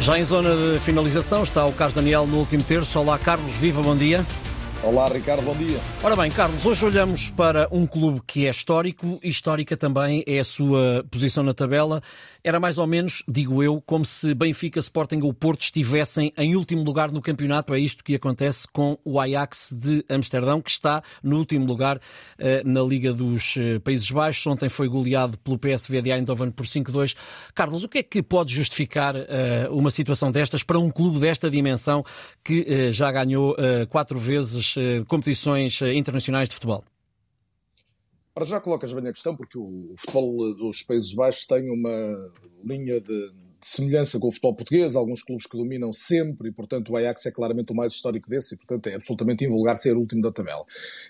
Já em zona de finalização está o Carlos Daniel no último terço. Olá, Carlos, viva, bom dia. Olá, Ricardo, bom dia. Ora bem, Carlos, hoje olhamos para um clube que é histórico e histórica também é a sua posição na tabela. Era mais ou menos, digo eu, como se Benfica, Sporting ou Porto estivessem em último lugar no campeonato. É isto que acontece com o Ajax de Amsterdão, que está no último lugar eh, na Liga dos eh, Países Baixos. Ontem foi goleado pelo PSV de Eindhoven por 5-2. Carlos, o que é que pode justificar eh, uma situação destas para um clube desta dimensão que já ganhou quatro vezes eh, competições eh, internacionais de futebol? Para já colocas bem a questão, porque o futebol dos Países Baixos tem uma linha de, de semelhança com o futebol português, alguns clubes que dominam sempre, e portanto o Ajax é claramente o mais histórico desse, e portanto é absolutamente invulgar ser o último da tabela.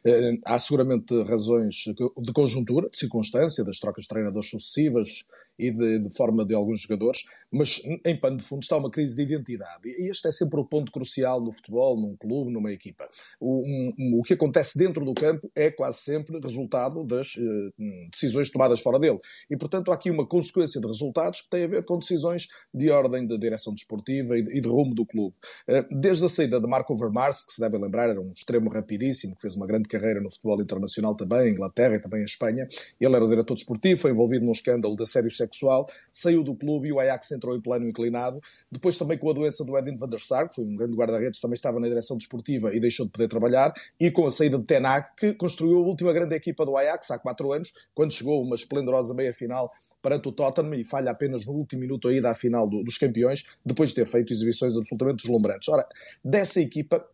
Eh, há seguramente razões de conjuntura, de circunstância, das trocas de treinadores sucessivas, e de, de, forma de alguns jogadores, mas em pano de fundo está uma crise de identidade. E este é sempre o ponto crucial no futebol, num clube, numa equipa. O, um, o que acontece dentro do campo é quase sempre resultado das uh, decisões tomadas fora dele. E, portanto, há aqui uma consequência de resultados que tem a ver com decisões de ordem de direção desportiva e de, e de rumo do clube. Uh, desde a saída de Marco Overmars, que se deve lembrar, era um extremo rapidíssimo, que fez uma grande carreira no futebol internacional também, em Inglaterra e também em Espanha. Ele era o diretor desportivo, foi envolvido num escândalo de assédio sexual sexual, saiu do clube e o Ajax entrou em plano inclinado. Depois também com a doença do Edwin van der Sar, que foi um grande guarda-redes, também estava na direção desportiva e deixou de poder trabalhar, e com a saída de Tenac, que construiu a última grande equipa do Ajax há quatro anos, quando chegou uma esplendorosa meia-final perante o Tottenham e falha apenas no último minuto aí da final do, dos campeões, depois de ter feito exibições absolutamente deslumbrantes. Ora, dessa equipa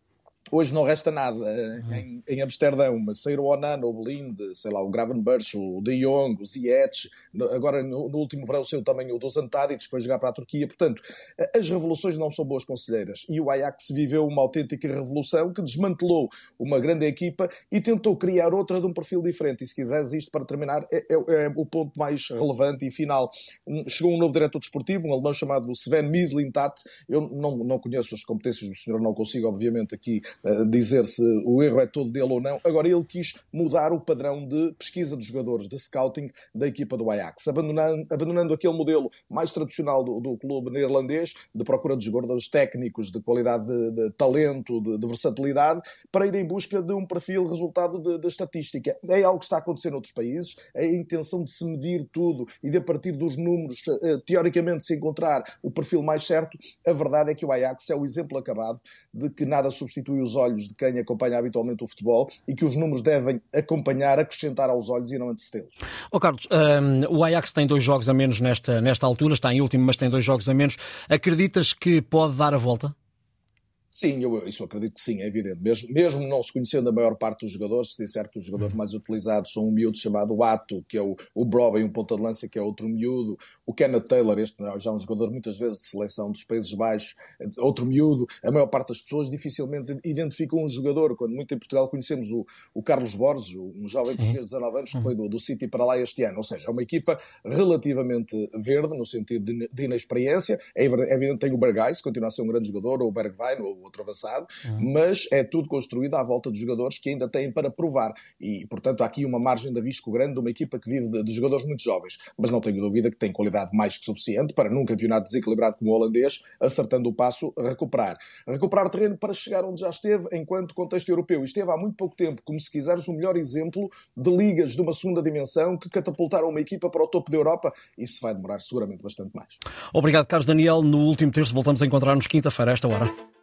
Hoje não resta nada uhum. em, em Amsterdão, mas sair o Onana, o Blind, sei lá, o Gravenberch, o De Jong, o Ziyech, agora no, no, último verão saiu também o dos Antadic, depois jogar para a Turquia. Portanto, as revoluções não são boas conselheiras. E o Ajax viveu uma autêntica revolução que desmantelou uma grande equipa e tentou criar outra de um perfil diferente. E se quiseres isto para terminar, é, é, é o ponto mais relevante e final. Chegou um novo diretor desportivo, um alemão chamado Sven Mislintat. Eu não, não conheço as competências do senhor, não consigo, obviamente, aqui dizer se o erro é todo dele ou não. Agora, ele quis mudar o padrão de pesquisa de jogadores, de scouting da equipa do Ajax, abandonando, abandonando aquele modelo mais tradicional do, do clube neerlandês, de procura de jogadores técnicos, de qualidade de, de talento, de, de, versatilidade, para ir em busca de um perfil resultado da estatística. É algo que está a acontecer noutros países, é a intenção de se medir tudo e de a partir dos números, eh, teoricamente, se encontrar o perfil mais certo. A verdade é que o Ajax é o exemplo acabado de que nada substitui os olhos de quem acompanha habitualmente o futebol e que os números devem acompanhar, acrescentar aos olhos e não antecedê-los. Oh, Carlos, um, o Ajax tem dois jogos a menos nesta, nesta altura, está em último, mas tem dois jogos a menos. Acreditas que pode dar a volta? Sim, eu, isso eu acredito que sim, é evidente. Mesmo, mesmo não se conhecendo a maior parte dos jogadores, se disser que os jogadores uhum. mais utilizados são um miúdo chamado Ato, que é o, o Broby, um ponta de lança, que é outro miúdo, o Kenneth Taylor, este é já um jogador muitas vezes de seleção dos Países Baixos, outro miúdo, a maior parte das pessoas dificilmente identificam um jogador, quando muito em Portugal conhecemos o, o Carlos Borges, um jovem sim. português de 19 anos, que foi do, do City para lá este ano, ou seja, é uma equipa relativamente verde, no sentido de, de inexperiência, é evidente tem o Bergais, continua a ser um grande jogador, ou o Bergwijn, ou outro avançado, uhum. mas é tudo construído à volta de jogadores que ainda têm para provar. E, portanto, há aqui uma margem de risco grande de uma equipa que vive de, de jogadores muito jovens. Mas não tenho dúvida que tem qualidade mais que suficiente para, num campeonato desequilibrado como o holandês, acertando o passo, recuperar. Recuperar terreno para chegar onde já esteve enquanto contexto europeu. E esteve há muito pouco tempo, como se quiseres, o melhor exemplo de ligas de uma segunda dimensão que catapultaram uma equipa para o topo da Europa. Isso vai demorar seguramente bastante mais. Obrigado, Carlos Daniel. No último terço voltamos a encontrar-nos quinta-feira, a esta hora.